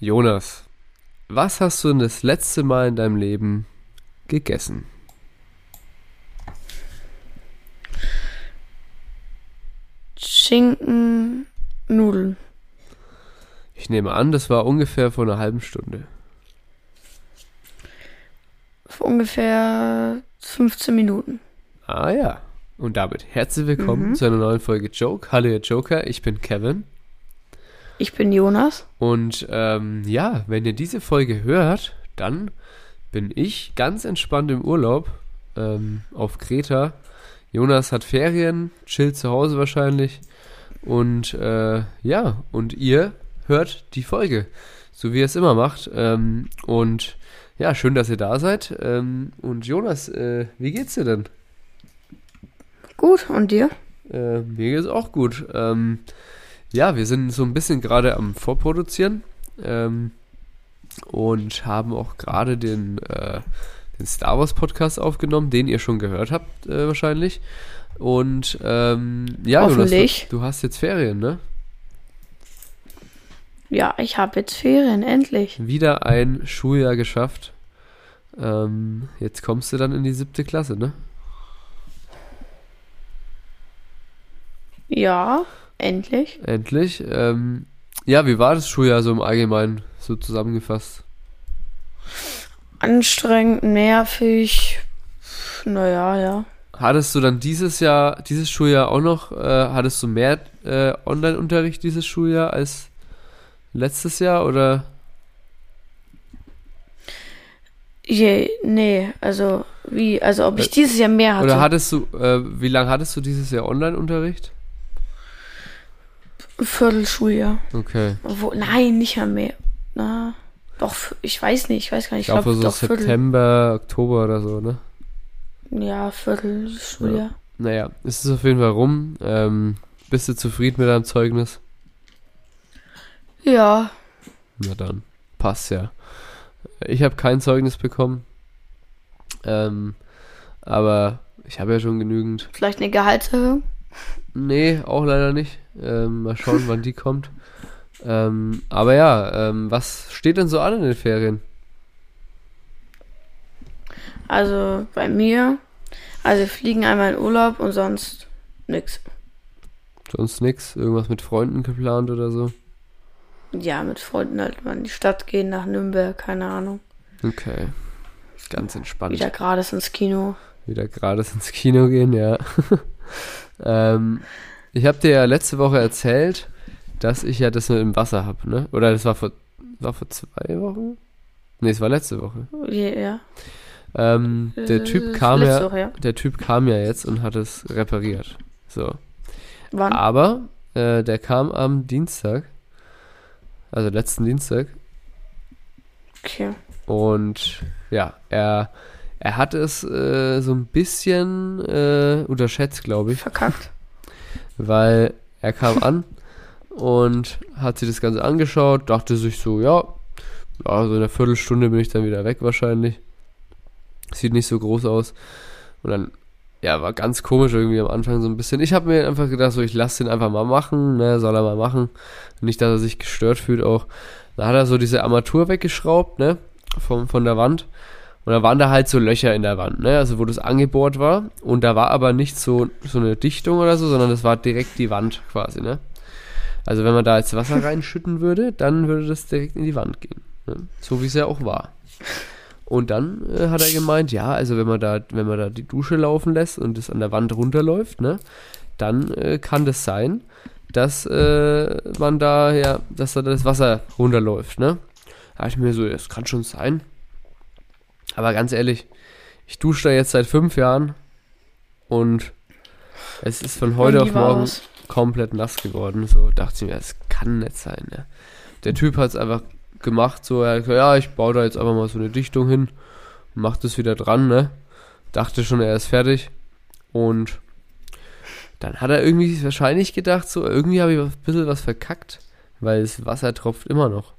Jonas, was hast du denn das letzte Mal in deinem Leben gegessen? Schinken, Nudeln. Ich nehme an, das war ungefähr vor einer halben Stunde. Vor ungefähr 15 Minuten. Ah ja. Und damit herzlich willkommen Mhm. zu einer neuen Folge Joke. Hallo ihr Joker, ich bin Kevin. Ich bin Jonas. Und ähm, ja, wenn ihr diese Folge hört, dann bin ich ganz entspannt im Urlaub ähm, auf Kreta. Jonas hat Ferien, chillt zu Hause wahrscheinlich. Und äh, ja, und ihr hört die Folge, so wie ihr es immer macht. Ähm, und ja, schön, dass ihr da seid. Ähm, und Jonas, äh, wie geht's dir denn? Gut, und dir? Äh, mir geht's auch gut. Ähm, ja, wir sind so ein bisschen gerade am Vorproduzieren ähm, und haben auch gerade den, äh, den Star Wars Podcast aufgenommen, den ihr schon gehört habt äh, wahrscheinlich. Und ähm, ja, Jonas, du, du hast jetzt Ferien, ne? Ja, ich habe jetzt Ferien, endlich. Wieder ein Schuljahr geschafft. Ähm, jetzt kommst du dann in die siebte Klasse, ne? Ja, endlich. Endlich. Ähm, ja, wie war das Schuljahr so im Allgemeinen, so zusammengefasst? Anstrengend, nervig. Naja, ja. Hattest du dann dieses Jahr, dieses Schuljahr auch noch, äh, hattest du mehr äh, Online-Unterricht dieses Schuljahr als letztes Jahr oder? Je, nee, also wie, also ob ich Äh, dieses Jahr mehr hatte. Oder hattest du, äh, wie lange hattest du dieses Jahr Online-Unterricht? Viertelschuljahr. Okay. Wo, nein, nicht mal mehr. Na, doch, ich weiß nicht, ich weiß gar nicht. Ich glaube so doch Viertel. September, Oktober oder so, ne? Ja, Viertelschuljahr. Naja, es ist auf jeden Fall rum. Ähm, bist du zufrieden mit deinem Zeugnis? Ja. Na dann, passt ja. Ich habe kein Zeugnis bekommen. Ähm, aber ich habe ja schon genügend. Vielleicht eine Gehaltserhöhung? Nee, auch leider nicht. Ähm, mal schauen, wann die kommt. Ähm, aber ja, ähm, was steht denn so an in den Ferien? Also bei mir, also wir fliegen einmal in Urlaub und sonst nix. Sonst nix? Irgendwas mit Freunden geplant oder so? Ja, mit Freunden halt mal in die Stadt gehen, nach Nürnberg, keine Ahnung. Okay. Ganz entspannt. Wieder gratis ins Kino. Wieder gerade ins Kino gehen, ja. ähm, ich habe dir ja letzte Woche erzählt, dass ich ja das mit dem Wasser habe, ne? Oder das war vor, war vor zwei Wochen? Nee, es war letzte Woche. Ja. ja. Ähm, der Äh, Typ kam ja, Woche, ja. der Typ kam ja jetzt und hat es repariert. So. Wann? Aber äh, der kam am Dienstag, also letzten Dienstag, Okay. und ja, er, er hat es äh, so ein bisschen äh, unterschätzt, glaube ich, Verkackt. weil er kam an und hat sich das Ganze angeschaut, dachte sich so, ja, ja, so in einer Viertelstunde bin ich dann wieder weg wahrscheinlich. Sieht nicht so groß aus. Und dann, ja, war ganz komisch irgendwie am Anfang so ein bisschen. Ich habe mir einfach gedacht, so, ich lasse den einfach mal machen, ne, soll er mal machen. Nicht, dass er sich gestört fühlt auch. Da hat er so diese Armatur weggeschraubt, ne, vom, von der Wand. Und da waren da halt so Löcher in der Wand, ne, also wo das angebohrt war. Und da war aber nicht so, so eine Dichtung oder so, sondern das war direkt die Wand quasi, ne. Also wenn man da jetzt Wasser reinschütten würde, dann würde das direkt in die Wand gehen. Ne? So wie es ja auch war. Und dann äh, hat er gemeint, ja, also wenn man da, wenn man da die Dusche laufen lässt und es an der Wand runterläuft, ne, dann äh, kann das sein, dass äh, man da ja, dass da das Wasser runterläuft, ne. Da ich mir so, das kann schon sein. Aber ganz ehrlich, ich dusche da jetzt seit fünf Jahren und es ist von heute auf morgen es? komplett nass geworden. So dachte ich mir, das kann nicht sein. Ne? Der Typ hat es einfach gemacht, so, er hat gesagt, ja, ich baue da jetzt einfach mal so eine Dichtung hin, mach das wieder dran, ne? Dachte schon, er ist fertig. Und dann hat er irgendwie wahrscheinlich gedacht, so, irgendwie habe ich ein bisschen was verkackt, weil das Wasser tropft immer noch.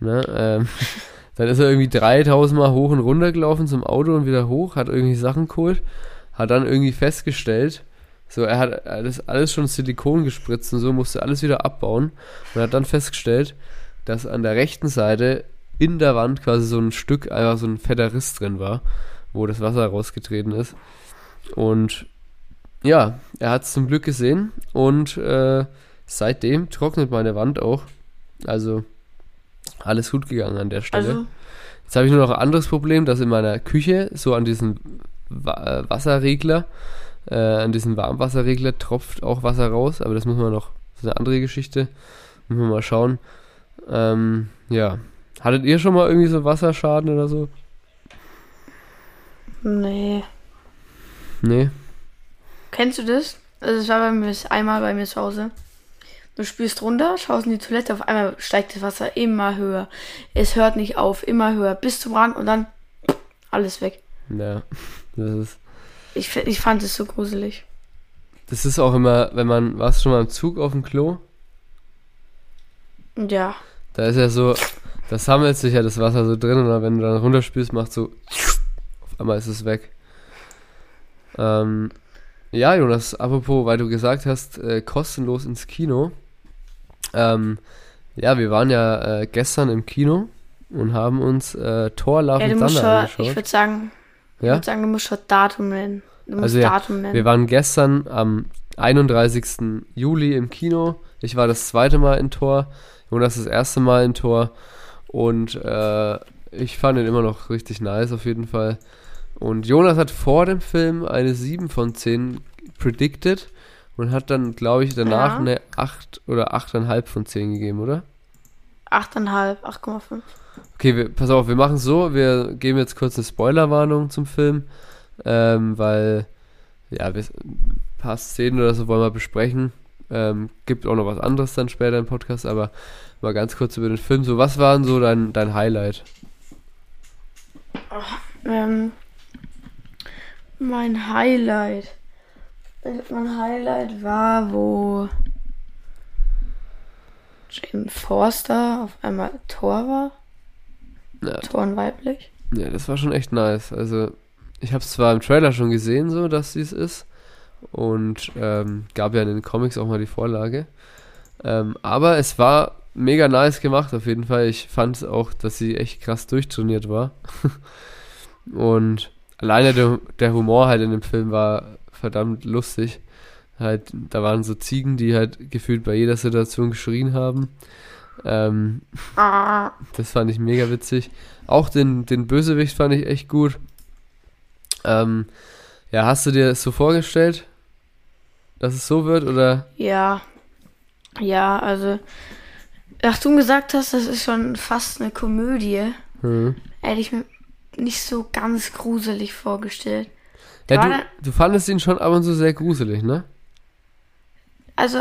Ne? Ähm, dann ist er irgendwie 3000 Mal hoch und runter gelaufen zum Auto und wieder hoch, hat irgendwie Sachen geholt, hat dann irgendwie festgestellt, so, er hat das alles schon Silikon gespritzt und so, musste alles wieder abbauen und hat dann festgestellt, dass an der rechten Seite in der Wand quasi so ein Stück, einfach so ein fetter Riss drin war, wo das Wasser rausgetreten ist. Und ja, er hat es zum Glück gesehen und äh, seitdem trocknet meine Wand auch. Also alles gut gegangen an der Stelle. Also, Jetzt habe ich nur noch ein anderes Problem, dass in meiner Küche so an diesen Wa äh, Wasserregler, äh, an diesen Warmwasserregler tropft auch Wasser raus, aber das muss man noch, das ist eine andere Geschichte. Müssen wir mal schauen. Ähm, ja. Hattet ihr schon mal irgendwie so Wasserschaden oder so? nee. Nee. Kennst du das? Also, es war bei mir einmal bei mir zu Hause. Du spürst runter, schaust in die Toilette, auf einmal steigt das Wasser immer höher. Es hört nicht auf, immer höher, bis zum Rand und dann alles weg. Ja. Das ist, Ich, ich fand es so gruselig. das ist auch immer, wenn man, warst du schon mal im Zug auf dem Klo? Ja, Da ist ja so, da sammelt sich ja das Wasser so drin und wenn du dann runterspülst, macht so, auf einmal ist es weg. Ähm, ja, Jonas, apropos, weil du gesagt hast, äh, kostenlos ins Kino. Ähm, ja, wir waren ja äh, gestern im Kino und haben uns äh, Thor Love ja and Thunder schon, angeschaut. ich würde sagen, ich ja? würde sagen, du musst schon Datum nennen. Also ja, Datum nennen. Wir waren gestern am 31. Juli im Kino. Ich war das zweite Mal in Tor. Jonas das erste Mal in Tor. Und äh, ich fand ihn immer noch richtig nice auf jeden Fall. Und Jonas hat vor dem Film eine 7 von 10 predicted und hat dann, glaube ich, danach Ja. eine 8 oder 8,5 von 10 gegeben, oder? 8,5, 8,5. Okay, wir, pass auf, wir machen so, wir geben jetzt kurz eine Spoilerwarnung zum Film, ähm, weil, ja, wir, ein paar Szenen oder so wollen wir besprechen. Ähm, gibt auch noch was anderes dann später im Podcast, aber mal ganz kurz über den Film. So, was war denn so dein, dein Highlight? Ähm, mein Highlight. Mein Highlight war, wo Jane Forster auf einmal Thor war. Ja, Thor und weiblich. ja, das war schon echt nice. Also, ich habe es zwar im Trailer schon gesehen, so, dass dies ist. Und ähm, gab ja in den Comics auch mal die Vorlage. Ähm, aber es war mega nice gemacht, auf jeden Fall. Ich fand auch, dass sie echt krass durchtrainiert war. Und alleine der, der Humor halt in dem Film war verdammt lustig. Halt, da waren so Ziegen, die halt gefühlt bei jeder Situation geschrien haben. Ähm, Ah, das fand ich mega witzig. Auch den, den Bösewicht fand ich echt gut. Ähm, ja, hast du dir das so vorgestellt, dass es so wird oder? ja. Ja, also. Ach, du gesagt hast, das ist schon fast eine Komödie. Hm. Hätte ich mir nicht so ganz gruselig vorgestellt. Ja, du, du fandest ihn schon ab und zu sehr gruselig, ne? Also,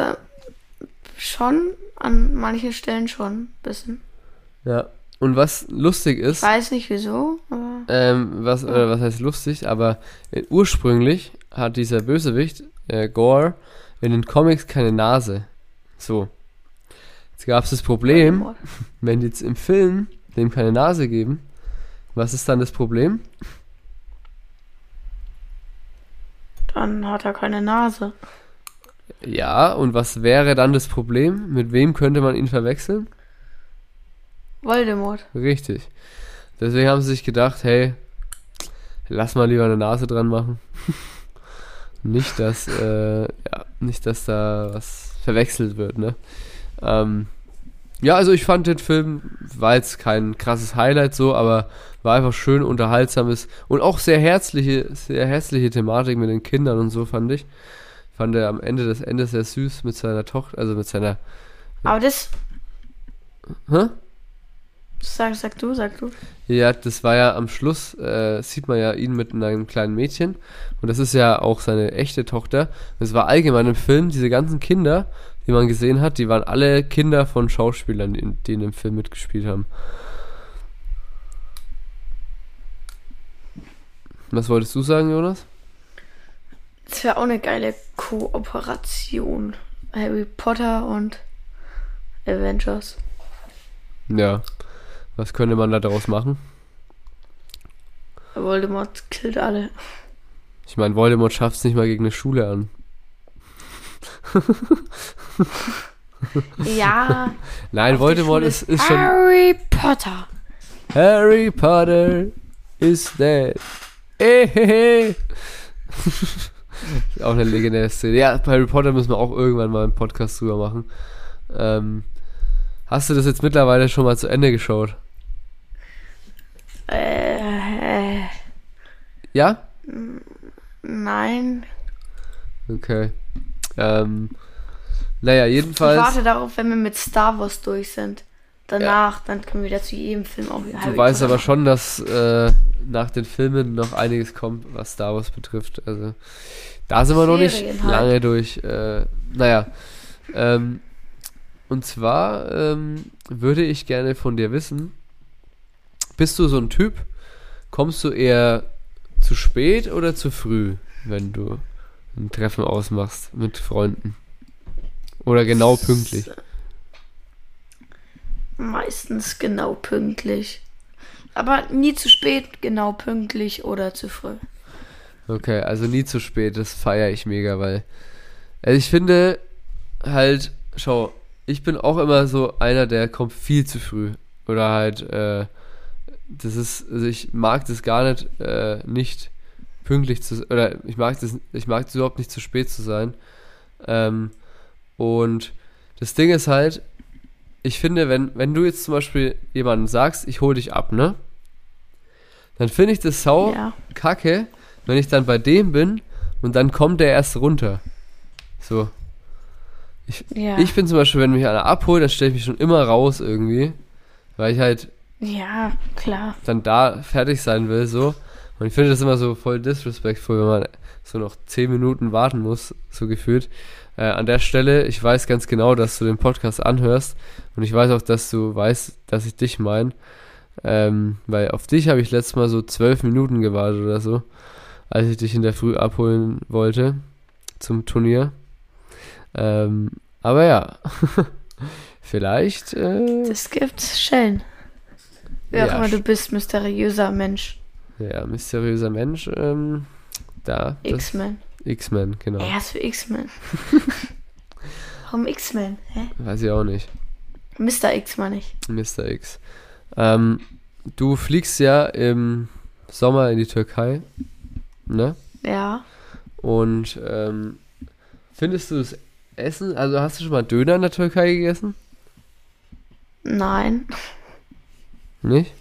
schon, an manchen Stellen schon ein bisschen. Ja. Und was lustig Ich ist, weiß nicht wieso, aber. ähm, was, oder was heißt lustig, aber äh, ursprünglich hat dieser Bösewicht, äh, Gore, in den Comics keine Nase. So. Jetzt gab es das Problem, wenn die jetzt im Film dem keine Nase geben, was ist dann das Problem? Dann hat er keine Nase. Ja, und was wäre dann das Problem? Mit wem könnte man ihn verwechseln? Voldemort. Richtig. Deswegen haben sie sich gedacht, hey, lass mal lieber eine Nase dran machen. nicht, dass, äh, ja, nicht, dass da was verwechselt wird, ne? Ähm, ja, also ich fand den Film, war jetzt kein krasses Highlight so, aber war einfach schön unterhaltsames und auch sehr herzliche, sehr herzliche Thematik mit den Kindern und so fand ich. Fand er am Ende des Endes sehr süß mit seiner Tochter, also mit seiner, Aber das. hä? Sag, sag du, sag du. Ja, das war ja am Schluss, äh, sieht man ja ihn mit einem kleinen Mädchen. Und das ist ja auch seine echte Tochter. Das war allgemein im Film, diese ganzen Kinder, die man gesehen hat, die waren alle Kinder von Schauspielern, die, die in dem Film mitgespielt haben. Was wolltest du sagen, Jonas? Das wäre auch eine geile Kooperation. Harry Potter und Avengers. Ja. Was könnte man da daraus machen? Voldemort killt alle. Ich meine, Voldemort schafft es nicht mal gegen eine Schule an. Ja. Nein, Voldemort ist, ist schon. Harry Potter. Harry Potter is dead. Ehehe. auch eine legendäre Szene. Ja, bei Harry Potter müssen wir auch irgendwann mal einen Podcast drüber machen. Ähm, hast du das jetzt mittlerweile schon mal zu Ende geschaut? Äh, äh, Ja? nein. Okay. Ähm, naja, Ich jedenfalls. warte darauf, wenn wir mit Star Wars durch sind. Danach, dann können wir wieder zu jedem Film auch wieder Du weißt aber schon, dass äh, nach den Filmen noch einiges kommt, was Star Wars betrifft. Also da sind wir noch nicht halt. lange durch. Äh, naja. Ähm, und zwar ähm, würde ich gerne von dir wissen, bist du so ein Typ, kommst du eher zu spät oder zu früh, wenn du ein Treffen ausmachst mit Freunden? Oder genau pünktlich? Meistens genau pünktlich. Aber nie zu spät, genau pünktlich oder zu früh. Okay, also nie zu spät, das feiere ich mega, weil also ich finde halt, schau, ich bin auch immer so einer, der kommt viel zu früh. Oder halt, äh, das ist, also ich mag das gar nicht, äh, nicht pünktlich zu, oder ich mag das, ich mag es überhaupt nicht zu spät zu sein. Ähm, und das Ding ist halt, ich finde, wenn, wenn du jetzt zum Beispiel jemandem sagst, ich hole dich ab, ne? Dann finde ich das sau Ja. kacke, wenn ich dann bei dem bin und dann kommt der erst runter. So. Ja. Ich bin zum Beispiel, wenn mich einer abholt, dann stelle ich mich schon immer raus irgendwie, weil ich halt ja, klar. dann da fertig sein will, so. Und ich finde das immer so voll disrespectful, wenn man so noch 10 Minuten warten muss, so gefühlt. Äh, an der Stelle, ich weiß ganz genau, dass du den Podcast anhörst und ich weiß auch, dass du weißt, dass ich dich meine. Ähm, weil auf dich habe ich letztes Mal so 12 Minuten gewartet oder so, als ich dich in der Früh abholen wollte zum Turnier. Ähm, aber ja, vielleicht äh, Das gibt's schön. Wer Ja, auch immer du bist, mysteriöser Mensch. Ja, mysteriöser Mensch. Ähm, da. X-Men. X-Men, genau. Er ist für X-Men. Warum X-Men? Weiß ich auch nicht. Mr. X meine ich. Mr. X. Ähm, du fliegst ja im Sommer in die Türkei. Ne? Ja. Und ähm, findest du das Essen? Also hast du schon mal Döner in der Türkei gegessen? Nein. Nicht?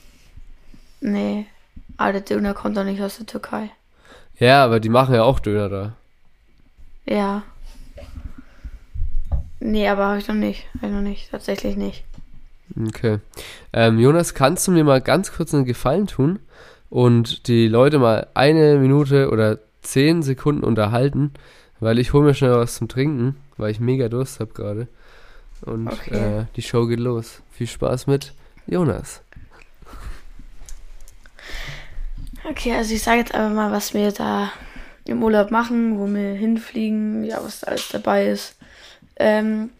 Nee. Aber der Döner kommt doch nicht aus der Türkei. Ja, aber die machen ja auch Döner da. Ja. Nee, aber habe ich noch nicht. Hab ich noch nicht. Tatsächlich nicht. Okay. Ähm, Jonas, kannst du mir mal ganz kurz einen Gefallen tun und die Leute mal eine Minute oder zehn Sekunden unterhalten, weil ich hole mir schnell was zum Trinken, weil ich mega Durst habe gerade. Und Okay. äh, die Show geht los. Viel Spaß mit Jonas. Okay, also ich sage jetzt einfach mal, was wir da im Urlaub machen, wo wir hinfliegen, ja, was da alles dabei ist. Ähm,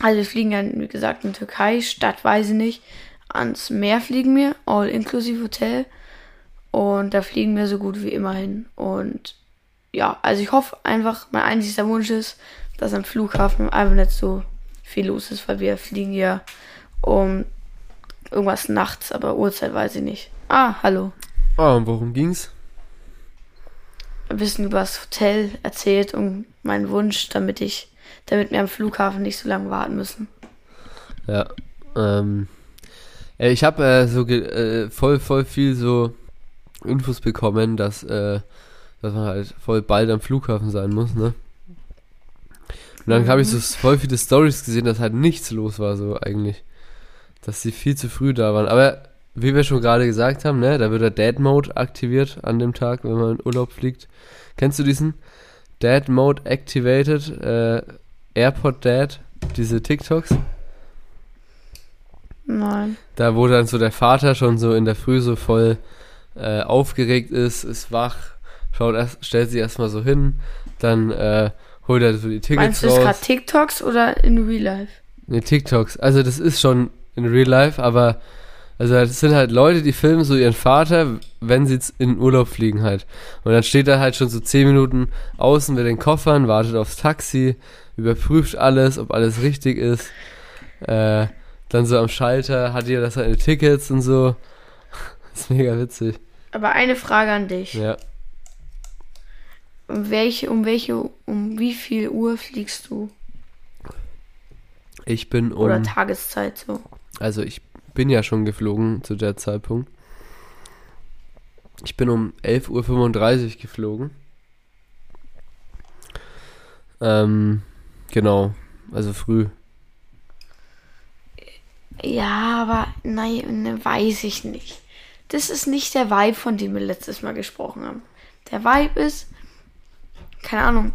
also wir fliegen ja, wie gesagt, in Türkei, Stadt weiß ich nicht. Ans Meer fliegen wir, all inklusive Hotel. Und da fliegen wir so gut wie immer hin. Und ja, also ich hoffe einfach, mein einziger Wunsch ist, dass am Flughafen einfach nicht so viel los ist, weil wir fliegen ja um irgendwas nachts, aber Uhrzeit weiß ich nicht. Ah, hallo. Oh, und worum ging's? ein bisschen über das Hotel erzählt und meinen Wunsch, damit ich, damit wir am Flughafen nicht so lange warten müssen. Ja. Ähm, äh, ich habe äh, so äh, voll, voll viel so Infos bekommen, dass, äh, dass man halt voll bald am Flughafen sein muss, ne? Und dann habe ich so voll viele Stories gesehen, dass halt nichts los war, so eigentlich. Dass sie viel zu früh da waren. Aber wie wir schon gerade gesagt haben, ne, da wird der Dad Mode aktiviert an dem Tag, wenn man in Urlaub fliegt. Kennst du diesen? Dad Mode activated, äh, Airport Dad, diese TikToks? Nein. Da, wo dann so der Vater schon so in der Früh so voll äh, aufgeregt ist, ist wach, schaut erst, stellt sich erstmal so hin, dann äh, holt er so die Tickets Meinst du das raus. gerade TikToks oder in Real Life? Nee, TikToks. Also das ist schon in Real Life, aber also das sind halt Leute, die filmen so ihren Vater, wenn sie jetzt in den Urlaub fliegen halt. Und dann steht er halt schon so 10 Minuten außen mit den Koffern, wartet aufs Taxi, überprüft alles, ob alles richtig ist. Äh, dann so am Schalter hat jeder seine Tickets und so. Das ist mega witzig. Aber eine Frage an dich. Ja. Um welche, um welche, um wie viel Uhr fliegst du? Ich bin um. Oder Tageszeit so. Also ich bin ja schon geflogen zu der Zeitpunkt. Ich bin um 11.35 Uhr geflogen. Ähm, genau, also früh. Ja, aber nein, ne, weiß ich nicht. Das ist nicht der Vibe, von dem wir letztes Mal gesprochen haben. Der Vibe ist, keine Ahnung,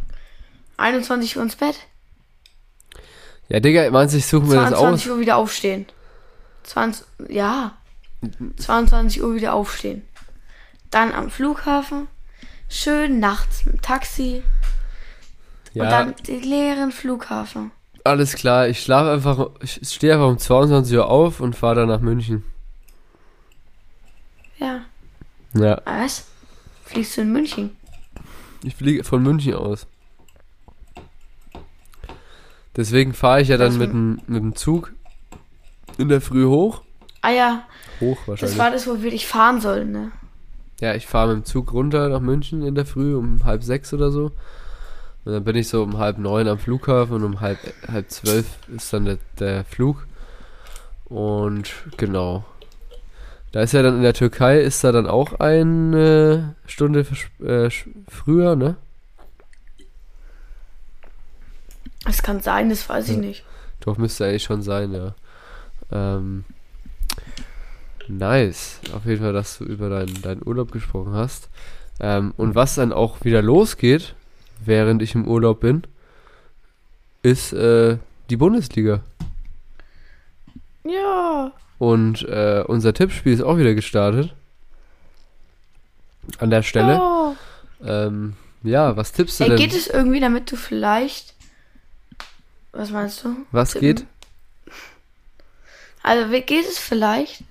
21 Uhr ins Bett, Ja, Digga, meinst du, ich suche mir das 22 aus? Uhr wieder aufstehen. 20, ja, 22 Uhr wieder aufstehen. Dann am Flughafen, schön nachts mit dem Taxi und Ja, dann den leeren Flughafen. alles klar. Ich schlafe einfach, ich stehe einfach um 22 Uhr auf und fahre dann nach München. Ja, Ja, was? Fliegst du in München? ich fliege von München aus. Deswegen fahre ich ja dann mit dem, mit dem Zug in der Früh hoch. Ah ja, Hoch das wahrscheinlich. war das, wo wir dich fahren sollen, ne? Ja, ich fahre mit dem Zug runter nach München in der Früh um halb sechs oder so. Und dann bin ich so um halb neun am Flughafen und um halb, halb zwölf ist dann der, der Flug. Und genau. Da ist ja dann in der Türkei, ist da dann auch eine Stunde äh, früher, ne? Das kann sein, das weiß ich Ja. nicht. Doch, müsste eigentlich schon sein, ja. Ähm, nice. Auf jeden Fall, dass du über deinen, deinen Urlaub gesprochen hast. Ähm, und was dann auch wieder losgeht, während ich im Urlaub bin, ist äh, die Bundesliga. Ja. Und äh, unser Tippspiel ist auch wieder gestartet. An der Stelle. Ja. Ähm, ja, was tippst du Hey, denn? geht es irgendwie, damit du vielleicht. Was meinst du? was tippen? geht? Also geht es vielleicht,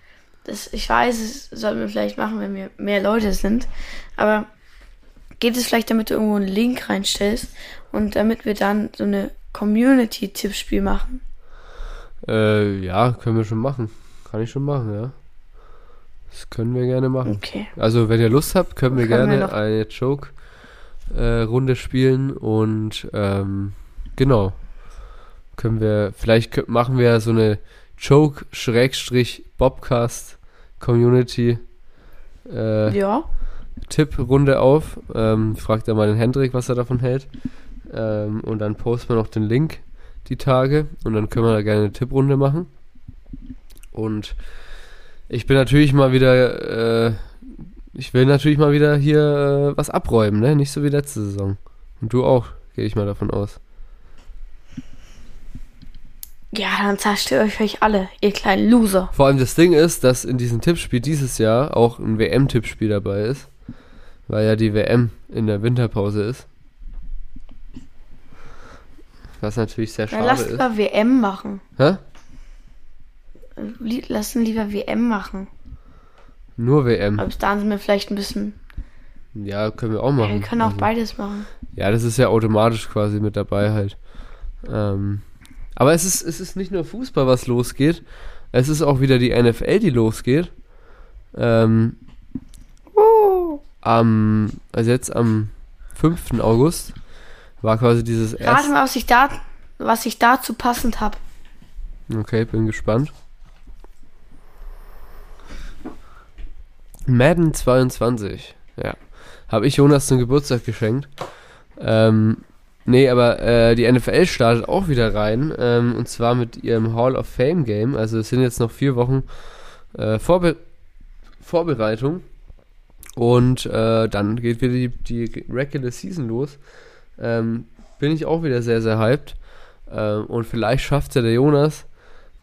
das, ich weiß, es sollten wir vielleicht machen, wenn wir mehr Leute sind, aber geht es vielleicht, damit du irgendwo einen Link reinstellst und damit wir dann so eine Community-Tippspiel machen? Äh, ja, können wir schon machen. Kann ich schon machen, ja. Das können wir gerne machen. Okay. Also, wenn ihr Lust habt, können wir Können wir gerne noch- eine Joke-Runde spielen und ähm, genau. Können wir, vielleicht machen wir so eine Joke-Bobcast-Community äh, Ja. Tipprunde auf. Ähm, fragt er mal den Hendrik, was er davon hält. Ähm, und dann posten wir noch den Link die Tage und dann können wir da gerne eine Tipprunde machen. Und ich bin natürlich mal wieder, äh, ich will natürlich mal wieder hier äh, was abräumen, ne? Nicht so wie letzte Saison. Und du auch, gehe ich mal davon aus. Ja, dann zerstöre ich euch alle, ihr kleinen Loser. Vor allem das Ding ist, dass in diesem Tippspiel dieses Jahr auch ein WM-Tippspiel dabei ist. Weil ja die WM in der Winterpause ist. Was natürlich sehr schade lass ist. lieber WM machen. Hä? Lassen lieber WM machen. Nur WM. Aber bis dahin sind wir vielleicht ein bisschen. Ja, können wir auch Ja, machen. wir können auch Also- beides machen. Ja, das ist ja automatisch quasi mit dabei halt. Ähm, aber es ist, es ist nicht nur Fußball, was losgeht. Es ist auch wieder die NFL, die losgeht. Ähm, Uh. am, also jetzt am 5. August war quasi dieses erste. mal, was ich da, was ich dazu passend habe. Okay, bin gespannt. Madden 22, ja. Habe ich Jonas zum Geburtstag geschenkt. Ähm, nee, aber äh, die NFL startet auch wieder rein. Ähm, und zwar mit ihrem Hall of Fame Game. Also es sind jetzt noch vier Wochen äh, Vorbe Vorbereitung. Und äh, dann geht wieder die, die Regular Season los. Ähm, bin ich auch wieder sehr, sehr hyped. Ähm, und vielleicht schafft ja der Jonas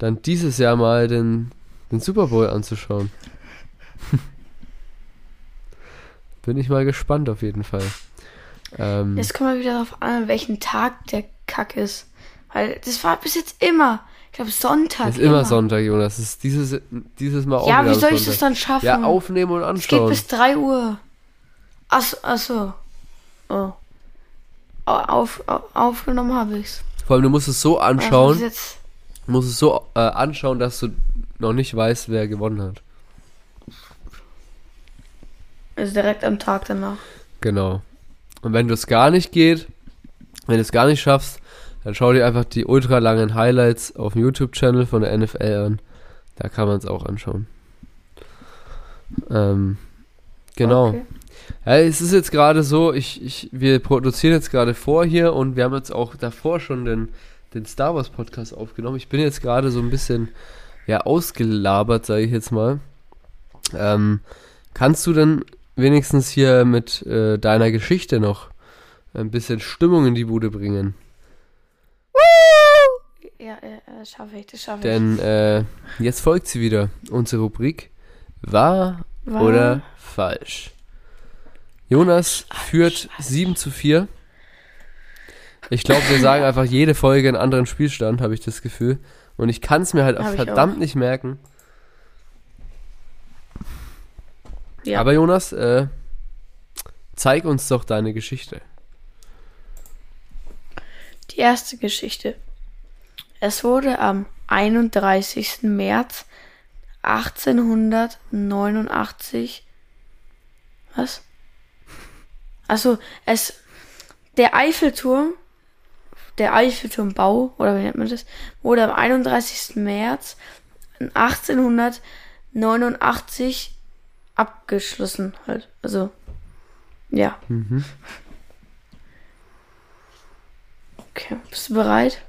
dann dieses Jahr mal den, den Super Bowl anzuschauen. Bin ich mal gespannt auf jeden Fall. Ähm, Jetzt kommen wir wieder darauf an, an welchen Tag der Kack ist. Weil das war bis jetzt immer Ich glaube Sonntag. Das ist immer Sonntag, Jonas. Das ist dieses, dieses Mal auch Ja, wie soll ich Sonntag. das dann schaffen? Ja, aufnehmen und Es geht anschauen. bis 3 Uhr. Achso, achso. Oh. Au- Auf, au- aufgenommen habe ich's. Vor allem, du musst es so Aber anschauen, ist Jetzt, du musst es so äh, anschauen, dass du noch nicht weißt, wer gewonnen hat. ist direkt am Tag danach. Genau. Und wenn das gar nicht geht, wenn du es gar nicht schaffst, dann schau dir einfach die ultra langen Highlights auf dem YouTube-Channel von der NFL an. Da kann man es auch anschauen. Ähm, genau. Okay. Ja, es ist jetzt gerade so, ich, ich, wir produzieren jetzt gerade vor hier und wir haben jetzt auch davor schon den, den Star Wars Podcast aufgenommen. Ich bin jetzt gerade so ein bisschen ja ausgelabert, sage ich jetzt mal. Ähm, kannst du denn wenigstens hier mit äh, deiner Geschichte noch ein bisschen Stimmung in die Bude bringen? Ja, ja, ja, schaffe ich, das schaffe ich. Denn äh, jetzt folgt sie wieder, unsere Rubrik Wahr Wahr oder falsch. Jonas führt 7 zu 4. Ich glaube, wir sagen einfach jede Folge einen anderen Spielstand, habe ich das Gefühl. Und ich kann es mir halt verdammt nicht merken. Ja. Aber Jonas, äh, zeig uns doch deine Geschichte. Die erste Geschichte. Es wurde am 31. März 1889. Was? Also es der Eiffelturm, der Eiffelturmbau oder wie nennt man das, wurde am 31. März 1889 abgeschlossen halt. Also ja. Mhm. Okay, bist du bereit?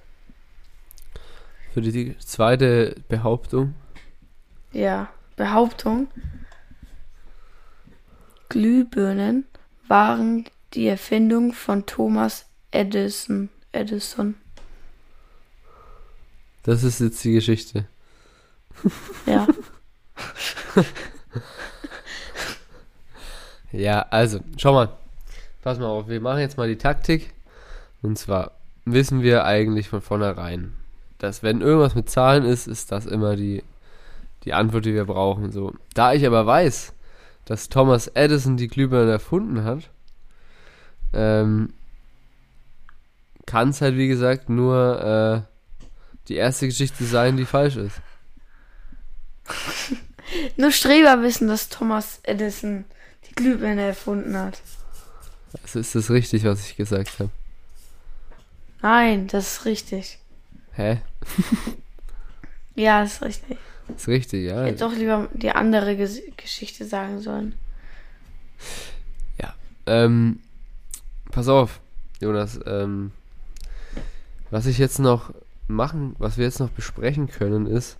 Für die zweite Behauptung. Ja, Behauptung. Glühbirnen waren die Erfindung von Thomas Edison. Edison. Das ist jetzt die Geschichte. Ja. Ja, also, schau mal. Pass mal auf, wir machen jetzt mal die Taktik. Und zwar wissen wir eigentlich von vornherein, dass wenn irgendwas mit Zahlen ist, ist das immer die, die Antwort, die wir brauchen. So. Da ich aber weiß, dass Thomas Edison die Glühbirne erfunden hat, ähm, kann es halt wie gesagt nur äh, die erste Geschichte sein, die falsch ist. Nur Streber wissen, dass Thomas Edison Glühbirne erfunden hat. Also ist das richtig, was ich gesagt habe. Nein, das ist richtig. Hä? Ja, das ist richtig. Ist richtig, ja. Ich hätte doch lieber die andere Ges Geschichte sagen sollen. Ähm, pass auf, Jonas. Ähm, was ich jetzt noch machen, was wir jetzt noch besprechen können, ist,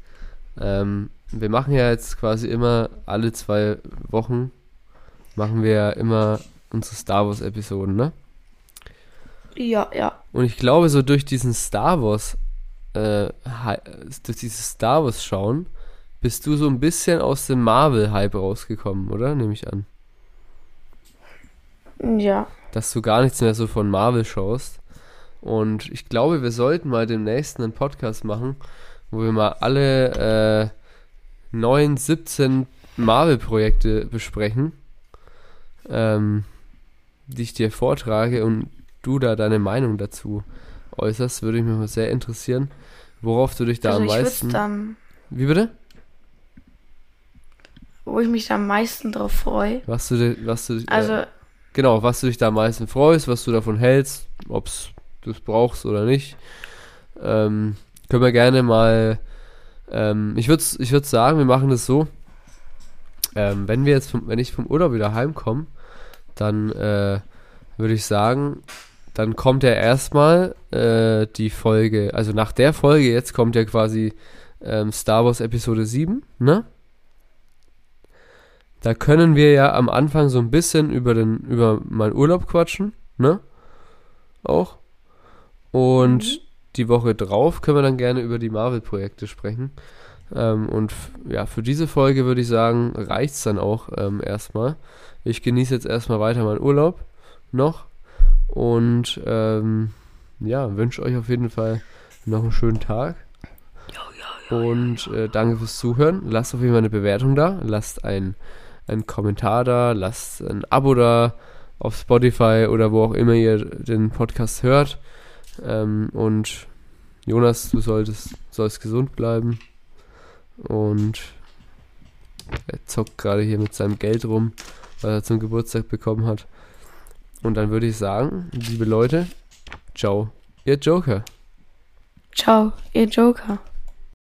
ähm, wir machen ja jetzt quasi immer alle zwei Wochen machen wir ja immer unsere Star Wars Episoden, ne? Ja, ja. Und ich glaube, so durch diesen Star Wars, äh, durch dieses Star Wars schauen, bist du so ein bisschen aus dem Marvel-Hype rausgekommen, oder? Nehme ich an. Ja. dass du gar nichts mehr so von Marvel schaust. Und ich glaube, wir sollten mal demnächst einen Podcast machen, wo wir mal alle äh, neun, 17 Marvel-Projekte besprechen, ähm, die ich dir vortrage und du da deine Meinung dazu äußerst, würde mich mal sehr interessieren, worauf du dich da also am ich meisten... dann, Wie bitte? wo ich mich da am meisten drauf freue. Was du, was du, Also, äh, genau, was du dich da am meisten freust, was du davon hältst, ob du es brauchst oder nicht. Ähm, können wir gerne mal. Ähm, ich würde ich würd sagen, wir machen das so. Ähm, wenn wir jetzt, vom, wenn ich vom Urlaub wieder heimkomme, dann äh, würde ich sagen, dann kommt ja erstmal äh, die Folge, also nach der Folge jetzt kommt ja quasi ähm, Star Wars Episode 7, ne? Da können wir ja am Anfang so ein bisschen über den, über meinen Urlaub quatschen, ne? Auch. Und Mhm. die Woche drauf können wir dann gerne über die Marvel-Projekte sprechen. Ähm, und ja, für diese Folge würde ich sagen, reicht's dann auch ähm, erstmal. Ich genieße jetzt erstmal weiter meinen Urlaub noch. Und ähm, ja, wünsche euch auf jeden Fall noch einen schönen Tag. Und äh, danke fürs Zuhören. Lasst auf jeden Fall eine Bewertung da. Lasst ein, einen Kommentar da. Lasst ein Abo da auf Spotify oder wo auch immer ihr den Podcast hört. Ähm, und Jonas, du solltest, sollst gesund bleiben. Und er zockt gerade hier mit seinem Geld rum, was er zum Geburtstag bekommen hat. Und dann würde ich sagen, liebe Leute, ciao, ihr Joker. Ciao, ihr Joker.